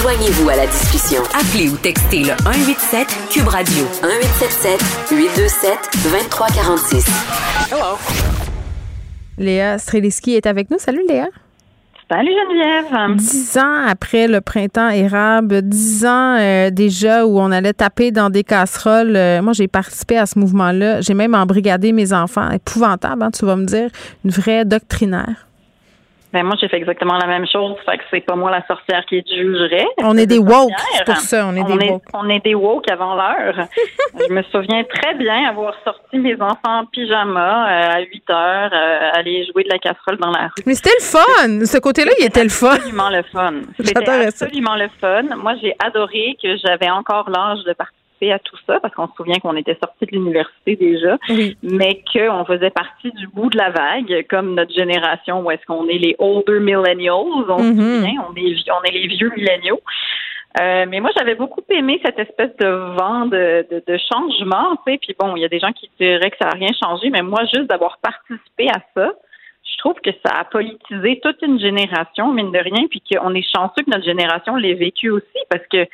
Joignez-vous à la discussion. Appelez ou textez le 187 Cube Radio 1877 827 2346. Hello. Léa Streliski est avec nous. Salut Léa. Salut Geneviève. Dix ans après le printemps érable, dix ans euh, déjà où on allait taper dans des casseroles. Euh, moi, j'ai participé à ce mouvement-là. J'ai même embrigadé mes enfants. Épouvantable, hein, tu vas me dire. Une vraie doctrinaire. Ben moi, j'ai fait exactement la même chose. Fait que c'est pas moi la sorcière qui jugerait. On est des woke, pour ça. On est des woke. On est des woke avant l'heure. je me souviens très bien avoir sorti mes enfants en pyjama euh, à 8 heures, euh, aller jouer de la casserole dans la rue. Mais c'était le fun. Ce côté-là, il était le fun. Absolument le fun. C'était absolument le fun. Moi, j'ai adoré que j'avais encore l'âge de partir à tout ça parce qu'on se souvient qu'on était sorti de l'université déjà, mais qu'on faisait partie du bout de la vague, comme notre génération où est-ce qu'on est les older millennials, on se mm-hmm. souvient, on est, on est les vieux milléniaux. Euh, mais moi, j'avais beaucoup aimé cette espèce de vent de, de, changement, tu sais. Puis bon, il y a des gens qui diraient que ça n'a rien changé, mais moi, juste d'avoir participé à ça, je trouve que ça a politisé toute une génération, mine de rien, puis qu'on est chanceux que notre génération l'ait vécu aussi, parce que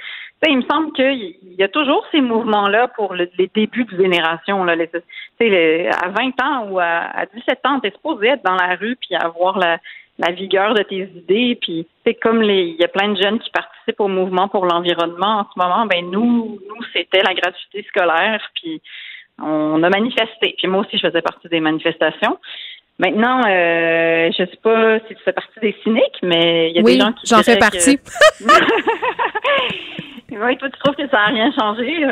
il me semble qu'il y a toujours ces mouvements-là pour les débuts de génération. Là, à 20 ans ou à, 17 ans, tu es supposé être dans la rue puis avoir la, vigueur de tes idées. Puis c'est comme les, il y a plein de jeunes qui participent au mouvement pour l'environnement en ce moment. Ben nous, nous c'était la gratuité scolaire. Puis on a manifesté. Puis moi aussi, je faisais partie des manifestations. Maintenant, euh, je sais pas si tu fais partie des cyniques, mais il y a des gens qui. J'en fais partie. Oui, toi, tu trouves que ça n'a rien changé?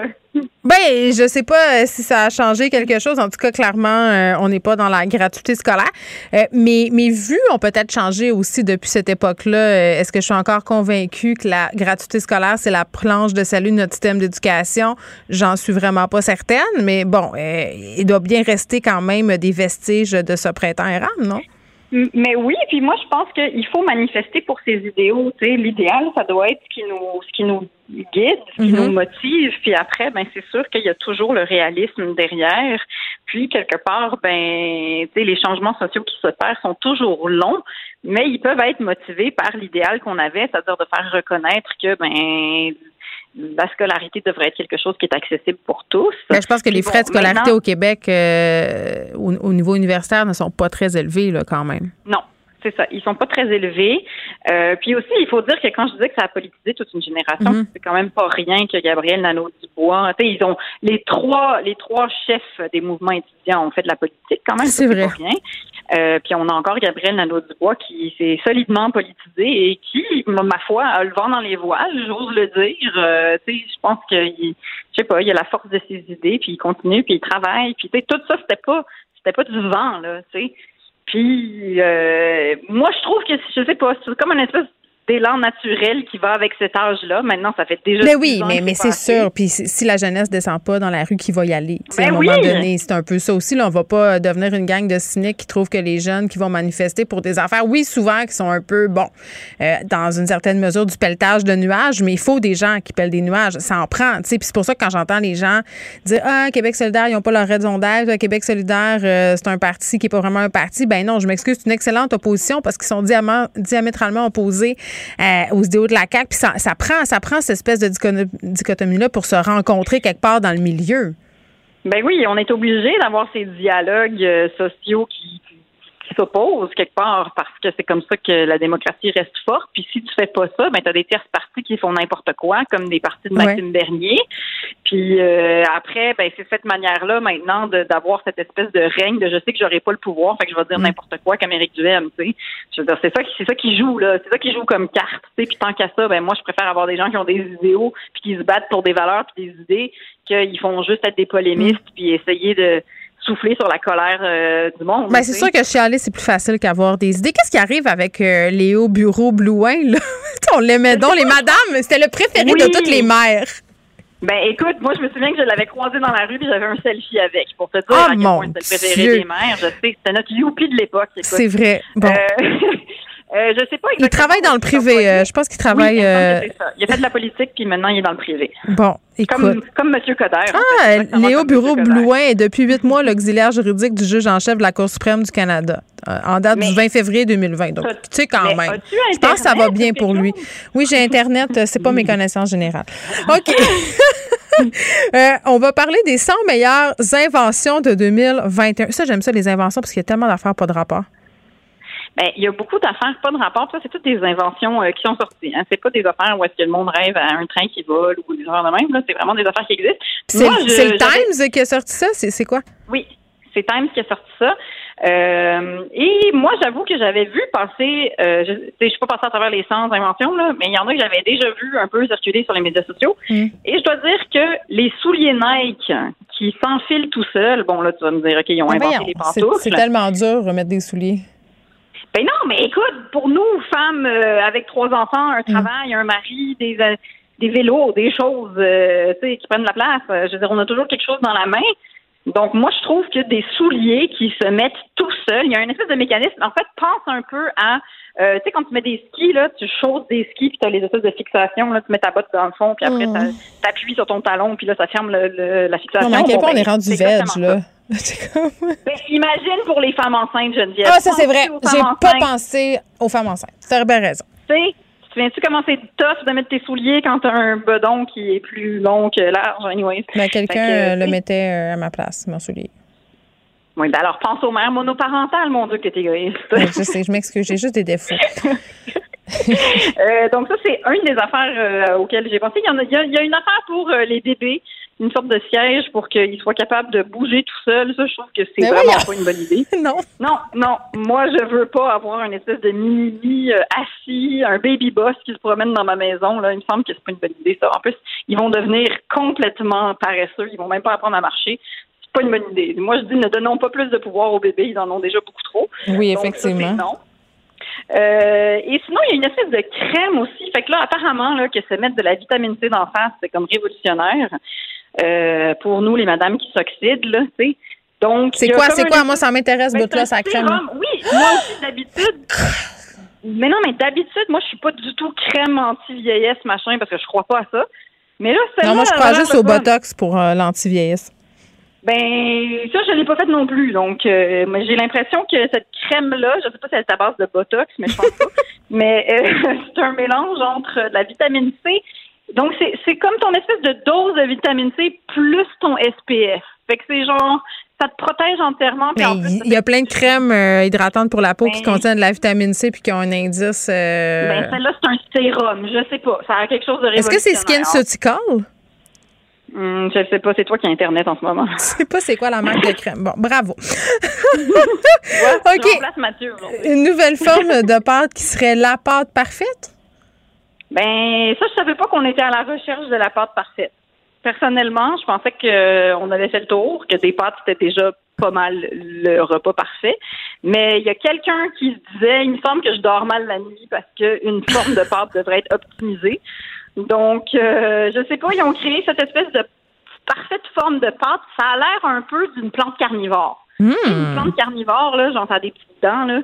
Ben, je sais pas euh, si ça a changé quelque chose. En tout cas, clairement, euh, on n'est pas dans la gratuité scolaire. Euh, mais mes vues ont peut-être changé aussi depuis cette époque-là. Est-ce que je suis encore convaincue que la gratuité scolaire, c'est la planche de salut de notre système d'éducation? J'en suis vraiment pas certaine. Mais bon, il doit bien rester quand même des vestiges de ce printemps érable, non? Mais oui, puis moi je pense qu'il faut manifester pour ses idéaux. Tu sais, l'idéal, ça doit être ce qui nous, ce qui nous guide, ce qui mhm. nous motive. Puis après, ben c'est sûr qu'il y a toujours le réalisme derrière. Puis quelque part, ben, tu sais, les changements sociaux qui s'opèrent sont toujours longs, mais ils peuvent être motivés par l'idéal qu'on avait, c'est-à-dire de faire reconnaître que ben la scolarité devrait être quelque chose qui est accessible pour tous. Ben, je pense que les frais de scolarité au Québec euh, au, niveau universitaire ne sont pas très élevés là, quand même. Non, c'est ça. Ils sont pas très élevés. Euh, puis aussi, il faut dire que quand je disais que ça a politisé toute une génération, mhm. c'est quand même pas rien que Gabriel Nadeau-Dubois. Tu sais, ils ont les trois, les trois chefs des mouvements étudiants ont fait de la politique quand même. C'est vrai. rien. Euh, puis on a encore Gabriel Nadeau-Dubois qui s'est solidement politisé et qui, ma foi, a le vent dans les voiles, j'ose le dire. Euh, tu sais, je pense qu'il, je sais pas, il a la force de ses idées, puis il continue, puis il travaille, puis tu sais, tout ça, c'était pas, c'était pas du vent là, tu sais. Puis euh, moi, je trouve que je sais pas, c'est comme une espèce d'élan naturel qui va avec cet âge-là. Maintenant, ça fait déjà. Mais oui, mais, mais c'est sûr. Puis si la jeunesse descend pas dans la rue, qui va y aller? à un ben moment donné, c'est un peu ça aussi. Là, on va pas devenir une gang de cyniques qui trouvent que les jeunes qui vont manifester pour des affaires, oui, souvent, qui sont un peu, bon, euh, dans une certaine mesure, du pelletage de nuages, mais il faut des gens qui pèlent des nuages. Ça en prend. Puis c'est pour ça que quand j'entends les gens dire Ah, Québec solidaire, ils n'ont pas leur raison d'être. Québec solidaire, euh, c'est un parti qui n'est pas vraiment un parti. Ben non, je m'excuse, c'est une excellente opposition parce qu'ils sont diamétralement opposés euh, aux idéaux de la CAQ. Puis ça, ça, prend, ça prend cette espèce de dichotomie-là pour se rencontrer quelque part dans le milieu. Ben oui, on est obligé d'avoir ces dialogues euh, sociaux qui, s'opposent quelque part parce que c'est comme ça que la démocratie reste forte. Puis si tu fais pas ça, ben t'as des tierces partis qui font n'importe quoi, comme des partis de Maxime Bernier. Puis euh, après, ben c'est cette manière-là maintenant d'avoir cette espèce de règne de je sais que j'aurai pas le pouvoir, fait que je vais dire mm. n'importe quoi qu'Amérique du M, tu sais. Je veux dire, c'est ça, c'est ça qui joue là, c'est ça qui joue comme carte, tu sais. Puis tant qu'à ça, ben moi je préfère avoir des gens qui ont des idéaux puis qui se battent pour des valeurs puis des idées qu'ils font juste être des polémistes mm. puis essayer de souffler sur la colère euh, du monde. Ben, c'est sûr que chialer, c'est plus facile qu'avoir des idées. Qu'est-ce qui arrive avec euh, Léo Bureau Blouin? Là? On l'aimait donc, les madames. C'était le préféré de toutes les mères. Ben écoute, moi je me souviens que je l'avais croisé dans la rue et j'avais un selfie avec pour te dire oh, à quel point c'était le préféré des mères. Je sais, c'était notre youpi de l'époque. C'est vrai. Bon. Euh, Euh, je sais pas Il travaille dans le privé. Euh, je pense qu'il travaille. il, euh, il a fait de la politique, puis maintenant il est dans le privé. Bon, écoute. Comme, comme M. Coder. Ah, Léo Bureau Blouin est depuis huit mois l'auxiliaire juridique du juge en chef de la Cour suprême du Canada. En date du 20 février 2020. Donc, tu sais quand même. Je pense que ça va bien pour lui. Oui, j'ai Internet. Euh, c'est pas mes connaissances générales. OK. Euh, on va parler des 100 meilleures inventions de 2021. Ça, j'aime ça, les inventions, parce qu'il y a tellement d'affaires pas de rapport. Ben, il y a beaucoup d'affaires pas de rapport. Ça, c'est toutes des inventions euh, qui sont sorties. Hein. C'est pas des affaires où est-ce que le monde rêve à un train qui vole ou des affaires de même. C'est vraiment des affaires qui existent. C'est le Times qui a sorti ça? C'est quoi? Oui, c'est Times qui a sorti ça. Euh, et moi, j'avoue que j'avais vu passer, euh, je ne suis pas passée à travers les 100 inventions, là, mais il y en a que j'avais déjà vu un peu circuler sur les médias sociaux. Mm. Et je dois dire que les souliers Nike qui s'enfilent tout seuls, bon là, tu vas me dire, OK, ils ont ah, inventé les pantoufles. C'est tellement dur de remettre des souliers. Ben non, mais écoute, pour nous, femmes euh, avec trois enfants, un mm. travail, un mari, des, des vélos, des choses euh, qui prennent la place, je veux dire, on a toujours quelque chose dans la main. Donc, moi, je trouve que des souliers qui se mettent tout seuls, il y a un espèce de mécanisme. En fait, pense un peu à, euh, tu sais, quand tu mets des skis, là, tu chausses des skis, puis tu as les espèces de fixation, là, tu mets ta botte dans le fond, puis après, mmh. tu appuies sur ton talon, puis là, ça ferme le, la fixation. Non, mais à quel point on est ben, rendu veg, là? ben, imagine pour les femmes enceintes, Geneviève. Ah, ça, c'est vrai. J'ai pas pensé aux femmes enceintes. Tu as bien raison. Tu sais, tu viens-tu commencer tough de mettre tes souliers quand t'as un bedon qui est plus long que large, anyways? Ben, quelqu'un le mettait euh, à ma place, mon soulier. Oui, ben alors pense aux mères monoparentales, mon Dieu, que t'es égoïste. je sais, je m'excuse, j'ai juste des défauts. Euh, donc ça, c'est une des affaires euh, auxquelles j'ai pensé. Il y, en a, il, y a, une affaire pour les bébés une sorte de siège pour qu'il soit capable de bouger tout seul. Ça, je trouve que c'est vraiment pas une bonne idée. non. Non, non. Moi, je veux pas avoir une espèce de mini euh, assis, un baby boss qui se promène dans ma maison. Là. Il me semble que c'est pas une bonne idée, ça. En plus, ils vont devenir complètement paresseux. Ils vont même pas apprendre à marcher. C'est pas une bonne idée. Moi, je dis, ne donnons pas plus de pouvoir aux bébés. Ils en ont déjà beaucoup trop. Oui, effectivement. non. Euh, et sinon, il y a une espèce de crème aussi. Fait que là, apparemment, là, que se mettre de la vitamine C d'en face, c'est comme révolutionnaire. Euh, pour nous, les madames qui s'oxydent, là, tu sais. Donc, c'est quoi, c'est quoi? Moi, ça m'intéresse, ben, toi, ça crème. Oui, moi aussi, d'habitude. mais non, mais d'habitude, moi, je suis pas du tout crème anti-vieillesse, machin, parce que je crois pas à ça. Mais là, c'est Non, moi, je crois juste au Botox pour euh, l'anti-vieillesse. Ben, ça, je l'ai pas fait non plus. Donc, euh, j'ai l'impression que cette crème-là, je sais pas si elle est à base de Botox, mais je pense pas. mais c'est un mélange entre la vitamine C donc, c'est comme ton espèce de dose de vitamine C plus ton SPF. Fait que c'est genre, ça te protège entièrement. il y, a plein de crèmes euh, hydratantes pour la peau qui ben contiennent de la vitamine C puis qui ont un indice. Euh... Ben, celle-là, c'est un sérum. Je sais pas. Ça a quelque chose de Est-ce que c'est Skin Hum, je sais pas, c'est toi qui as Internet en ce moment. Je sais pas c'est quoi la marque de crème. Bon, bravo. ouais, OK. Mathieu, Une nouvelle forme de pâte qui serait la pâte parfaite? Ben, ça, je savais pas qu'on était à la recherche de la pâte parfaite. Personnellement, je pensais qu'on avait fait le tour, que des pâtes, c'était déjà pas mal le repas parfait. Mais il y a quelqu'un qui se disait, il me semble que je dors mal la nuit parce qu'une forme de pâte devrait être optimisée. Donc, euh, je sais pas, ils ont créé cette espèce de parfaite forme de pâte. Ça a l'air un peu d'une plante carnivore. Hmm. Une plante carnivore, là, j'entends des petites dents, là.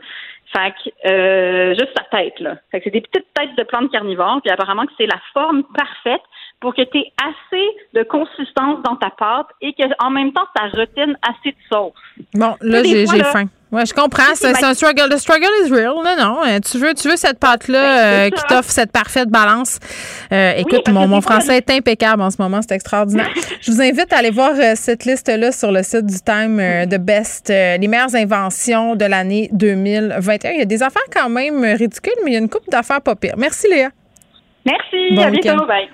Fait que, euh, juste sa tête, là. Fait que c'est des petites têtes de plantes carnivores, puis apparemment que c'est la forme parfaite pour que tu aies assez de consistance dans ta pâte et que en même temps, ça retienne assez de sauce. Bon, là, j'ai faim. Ouais, je comprends. C'est un struggle. The struggle is real. Non, non. Euh, tu veux, tu veux cette pâte-là ben, euh, qui t'offre cette parfaite balance. Euh, écoute, mon, mon français est impeccable en ce moment. C'est extraordinaire. je vous invite à aller voir cette liste-là sur le site du Time de Best, les meilleures inventions de l'année 2021. Il y a des affaires quand même ridicules, mais il y a une coupe d'affaires pas pires. Merci, Léa. Merci. à bientôt. Bye.